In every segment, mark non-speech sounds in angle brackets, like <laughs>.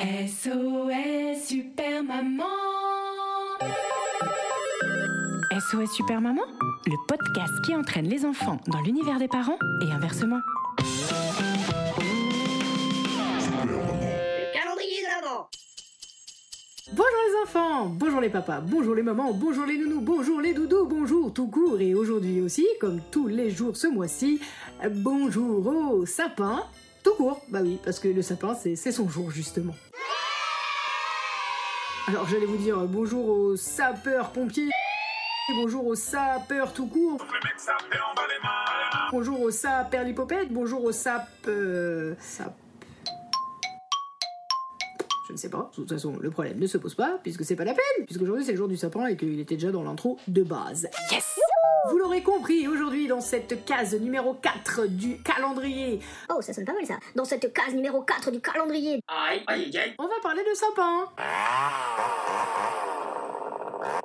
SOS Super Maman. SOS Super Maman, le podcast qui entraîne les enfants dans l'univers des parents et inversement. calendrier de l'avant. Bonjour les enfants, bonjour les papas, bonjour les mamans, bonjour les nounous, bonjour les doudous, bonjour tout court et aujourd'hui aussi, comme tous les jours ce mois-ci, bonjour au sapin, tout court, bah oui, parce que le sapin c'est son jour justement. Alors j'allais vous dire bonjour aux sapeurs-pompiers, bonjour aux sapeurs tout court, bonjour aux saperlipopèdes, bonjour aux sap... euh, sap... Je ne sais pas. De toute façon, le problème ne se pose pas, puisque c'est pas la peine, puisqu'aujourd'hui c'est le jour du sapin et qu'il était déjà dans l'intro de base. Yes Vous l'aurez compris, aujourd'hui dans cette case numéro 4 du calendrier, Oh, ça sonne pas mal ça. Dans cette case numéro 4 du calendrier. on va parler de sapin.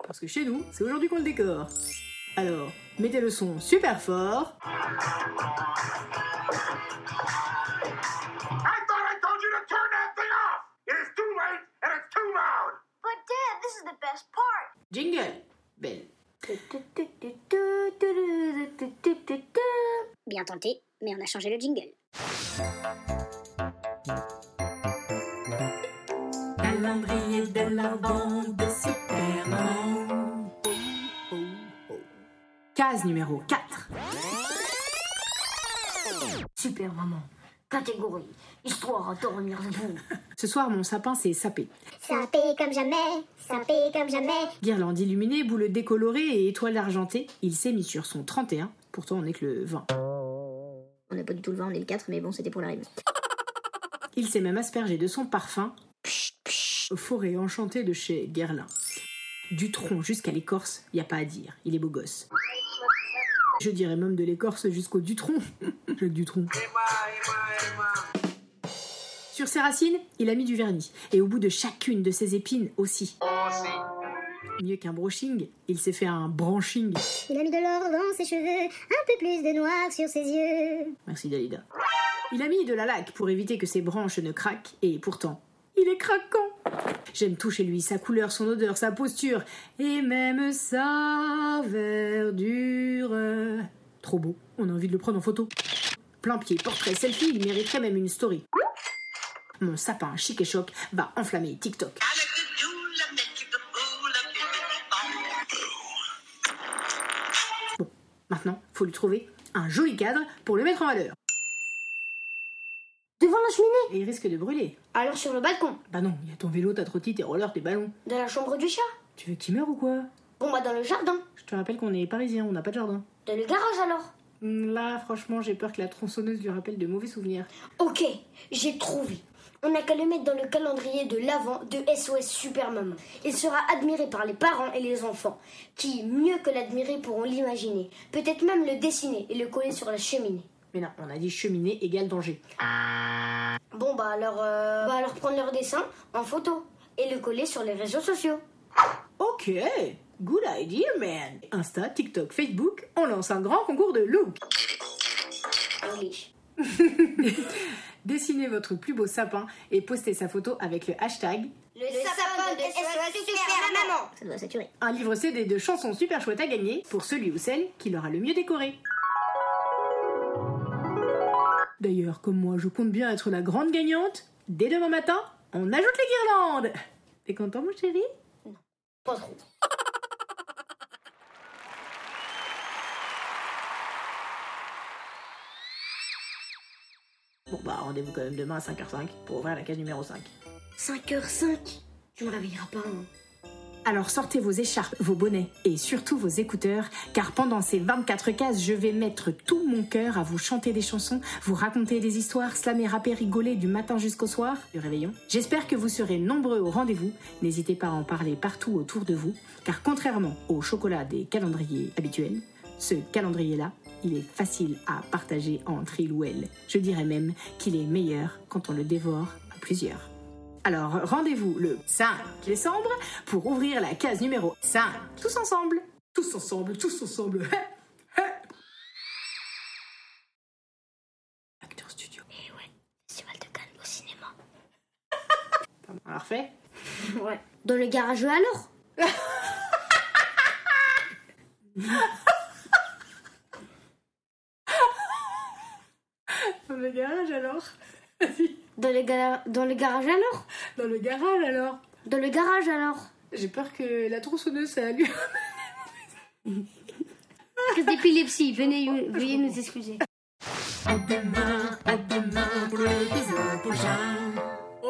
Parce que chez nous, c'est aujourd'hui qu'on le décore. Alors, mettez le son super fort. I thought I told you to turn that thing off! It is too late and it's too loud! But Dad, this is the best part. Jingle. Belle. Bien tenté, mais on a changé le jingle. Calendrier de l'avant de Superman. Case numéro 4. Super maman. Catégorie. Histoire à dormir debout. <laughs> Ce soir, mon sapin s'est sapé. Sapé comme jamais, sapé comme jamais. Guirlande illuminée, boule décolorée et étoile argentée, il s'est mis sur son 31. Pourtant, on n'est que le 20. On n'a pas du tout le vent, on est le 4, mais bon, c'était pour la rime. <laughs> Il s'est même aspergé de son parfum Forêt enchantée de chez Guerlain. Du tronc jusqu'à l'écorce, y a pas à dire, il est beau gosse. Je dirais même de l'écorce jusqu'au Dutron. <laughs> Jacques Dutronc. Sur ses racines, il a mis du vernis. Et au bout de chacune de ses épines aussi. Mieux qu'un brushing, il s'est fait un branching. Il a mis de l'or dans ses cheveux, un peu plus de noir sur ses yeux. Merci Dalida. Il a mis de la laque pour éviter que ses branches ne craquent, et pourtant, il est craquant. J'aime tout chez lui, sa couleur, son odeur, sa posture, et même sa verdure. Trop beau, on a envie de le prendre en photo. Plein pied, portrait, selfie, il mériterait même une story. Mon sapin chic et choc va enflammer TikTok. Bon, maintenant, faut lui trouver un joli cadre pour le mettre en valeur. Devant la cheminée. Et il risque de brûler. Alors sur le balcon. Bah non, il y a ton vélo, ta trottine, tes rollers, tes ballons. De la chambre du chat. Tu veux qu'il meure ou quoi? Bon bah dans le jardin. Je te rappelle qu'on est parisiens, on n'a pas de jardin. Dans le garage alors. Là, franchement, j'ai peur que la tronçonneuse lui rappelle de mauvais souvenirs. Ok, j'ai trouvé. On n'a qu'à le mettre dans le calendrier de l'avant de SOS Super Maman. Il sera admiré par les parents et les enfants, qui, mieux que l'admirer, pourront l'imaginer. Peut-être même le dessiner et le coller sur la cheminée. Mais non, on a dit cheminée égale danger. Bon bah alors, euh, bah alors prendre leur dessin en photo et le coller sur les réseaux sociaux. Ok, good idea, man. Insta, TikTok, Facebook, on lance un grand concours de look. English. <laughs> Dessinez votre plus beau sapin et postez sa photo avec le hashtag Le, sapin de SOS Super Maman. Ça doit saturer. un livre CD de chansons super chouettes à gagner pour celui ou celle qui l'aura le mieux décoré. D'ailleurs, comme moi, je compte bien être la grande gagnante, dès demain matin, on ajoute les guirlandes. T'es content, mon chéri? Pas trop. Rendez-vous quand même demain à 5h05 pour ouvrir la case numéro 5. 5h05 Tu me réveilleras pas. hein. Alors sortez vos écharpes, vos bonnets et surtout vos écouteurs, car pendant ces 24 cases, je vais mettre tout mon cœur à vous chanter des chansons, vous raconter des histoires, slammer, rapper, rigoler du matin jusqu'au soir, du réveillon. J'espère que vous serez nombreux au rendez-vous. N'hésitez pas à en parler partout autour de vous, car contrairement au chocolat des calendriers habituels, ce calendrier-là, il est facile à partager entre il ou elle. Je dirais même qu'il est meilleur quand on le dévore à plusieurs. Alors rendez-vous le 5 décembre pour ouvrir la case numéro 5. Tous ensemble. Tous ensemble, tous ensemble. <laughs> Acteur studio. Et ouais, Festival de Cannes au cinéma. Alors fait Ouais. Dans le garage alors? <laughs> le garage alors <laughs> dans le, ga- dans le garage alors? Dans le garage alors Dans le garage alors J'ai peur que la tronçonneuse ça lui. <laughs> Crise d'épilepsie, venez, veuillez nous excuser. À demain, à demain pour l'épisode prochain. Oh.